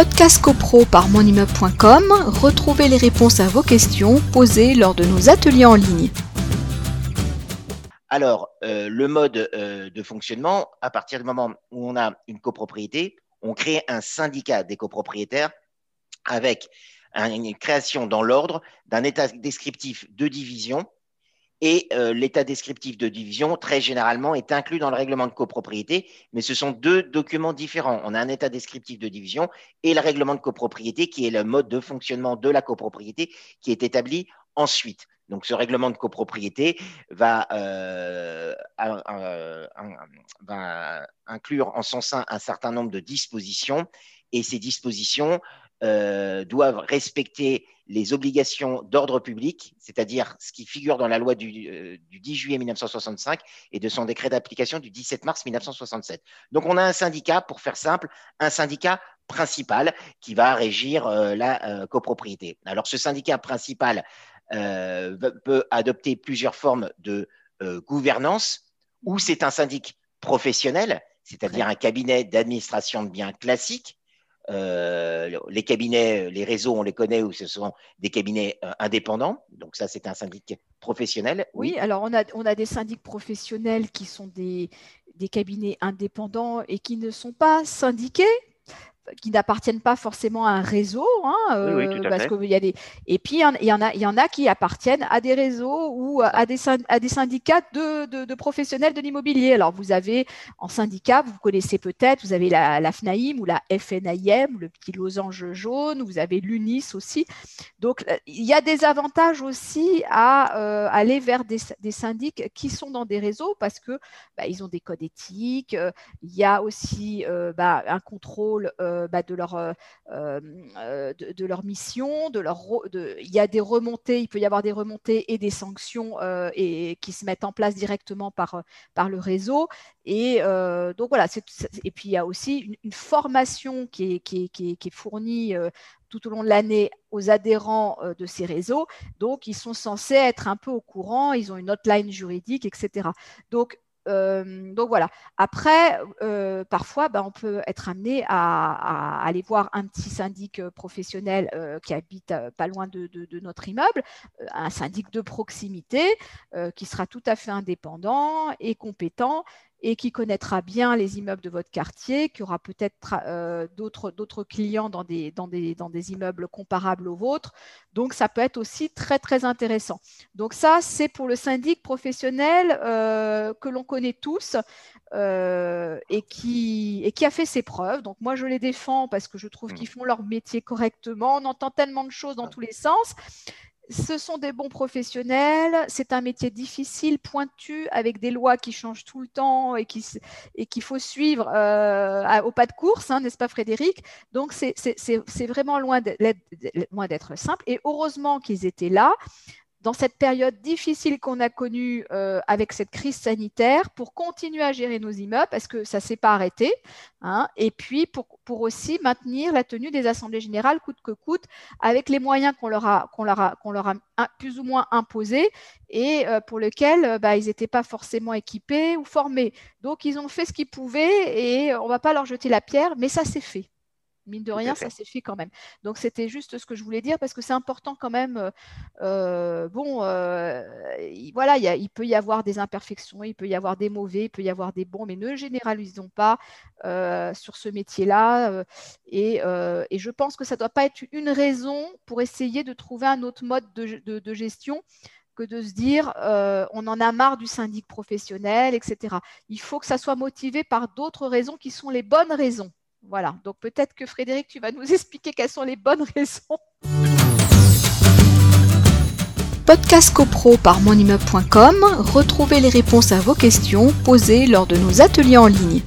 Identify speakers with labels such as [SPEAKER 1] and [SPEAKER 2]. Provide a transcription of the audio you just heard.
[SPEAKER 1] Podcast CoPro par monimmeuble.com, retrouvez les réponses à vos questions posées lors de nos ateliers en ligne.
[SPEAKER 2] Alors, euh, le mode euh, de fonctionnement, à partir du moment où on a une copropriété, on crée un syndicat des copropriétaires avec une création dans l'ordre d'un état descriptif de division. Et euh, l'état descriptif de division, très généralement, est inclus dans le règlement de copropriété, mais ce sont deux documents différents. On a un état descriptif de division et le règlement de copropriété, qui est le mode de fonctionnement de la copropriété, qui est établi ensuite. Donc, ce règlement de copropriété va, euh, inclure en son sein un certain nombre de dispositions et ces dispositions euh, doivent respecter les obligations d'ordre public, c'est-à-dire ce qui figure dans la loi du, 10 euh, juillet 1965 et de son décret d'application du 17 mars 1967. Donc on a un syndicat, pour faire simple, un syndicat principal qui va régir la copropriété. Alors ce syndicat principal euh, peut adopter plusieurs formes de euh, gouvernance, ou c'est un syndic professionnel, c'est-à-dire un cabinet d'administration de biens classique. Euh, les cabinets, les réseaux, on les connaît, ou ce sont des cabinets indépendants. Donc ça, c'est un syndic professionnel.
[SPEAKER 1] Oui, alors on a, on a des syndics professionnels qui sont des cabinets indépendants et qui ne sont pas syndiqués, qui n'appartiennent pas forcément à un réseau, hein,
[SPEAKER 2] euh, parce
[SPEAKER 1] qu'il y a des et puis il y en a il y en a qui appartiennent à des réseaux ou à des à des syndicats de, de, professionnels de l'immobilier. Alors vous avez en syndicat, vous connaissez peut-être, vous avez la, la FNAIM ou la FNAIM, le petit losange jaune, vous avez l'UNIS aussi. Donc euh, il y a des avantages aussi à euh, aller vers des, des, syndics qui sont dans des réseaux parce que bah, ils ont des codes éthiques. il y a aussi bah, un contrôle euh, bah, de, leur, euh, euh, de, leur mission, de leur, il y a des remontées, il peut y avoir des remontées et des sanctions et, qui se mettent en place directement par, par le réseau. Et donc voilà, et puis il y a aussi une, formation qui est, qui est, qui est, fournie tout au long de l'année aux adhérents de ces réseaux. Donc, ils sont censés être un peu au courant, ils ont une hotline juridique, etc. Donc, euh, donc voilà. Après, euh, parfois, ben, on peut être amené à, aller voir un petit syndic euh, professionnel qui habite pas loin de, de, notre immeuble, un syndic de proximité qui sera tout à fait indépendant et compétent et qui connaîtra bien les immeubles de votre quartier, qui aura peut-être euh, d'autres clients dans des, dans, des, dans des immeubles comparables aux vôtres. Donc, ça peut être aussi très, très intéressant. Donc, ça, c'est pour le syndic professionnel euh, que l'on connaît tous euh, et, qui, et qui a fait ses preuves. Donc, moi, je les défends parce que je trouve mmh. qu'ils font leur métier correctement. On entend tellement de choses dans tous les sens ce sont des bons professionnels, c'est un métier difficile, pointu, avec des lois qui changent tout le temps et qu'il et faut suivre euh, au pas de course, hein, n'est-ce pas Frédéric? Donc c'est vraiment loin d'être simple. Et heureusement qu'ils étaient là dans cette période difficile qu'on a connue euh, avec cette crise sanitaire pour continuer à gérer nos immeubles parce que ça ne s'est pas arrêté. Hein, et puis pour, aussi maintenir la tenue des assemblées générales coûte que coûte avec les moyens qu'on leur a plus ou moins imposés et euh, pour lesquels euh, bah, ils n'étaient pas forcément équipés ou formés. Donc ils ont fait ce qu'ils pouvaient et on ne va pas leur jeter la pierre, mais ça s'est fait. Mine de rien, ça s'est fait quand même. Donc c'était juste ce que je voulais dire parce que c'est important quand même. Euh, euh, bon, euh, voilà, il peut y avoir des imperfections, il peut y avoir des mauvais, il peut y avoir des bons, mais ne généralisons pas sur ce métier-là. Et, je pense que ça ne doit pas être une raison pour essayer de trouver un autre mode de, gestion que de se dire on en a marre du syndic professionnel, etc. Il faut que ça soit motivé par d'autres raisons qui sont les bonnes raisons. Voilà, donc peut-être que Frédéric, tu vas nous expliquer quelles sont les bonnes raisons. Podcast CoPro par monimmeuble.com, retrouvez les réponses à vos questions posées lors de nos ateliers en ligne.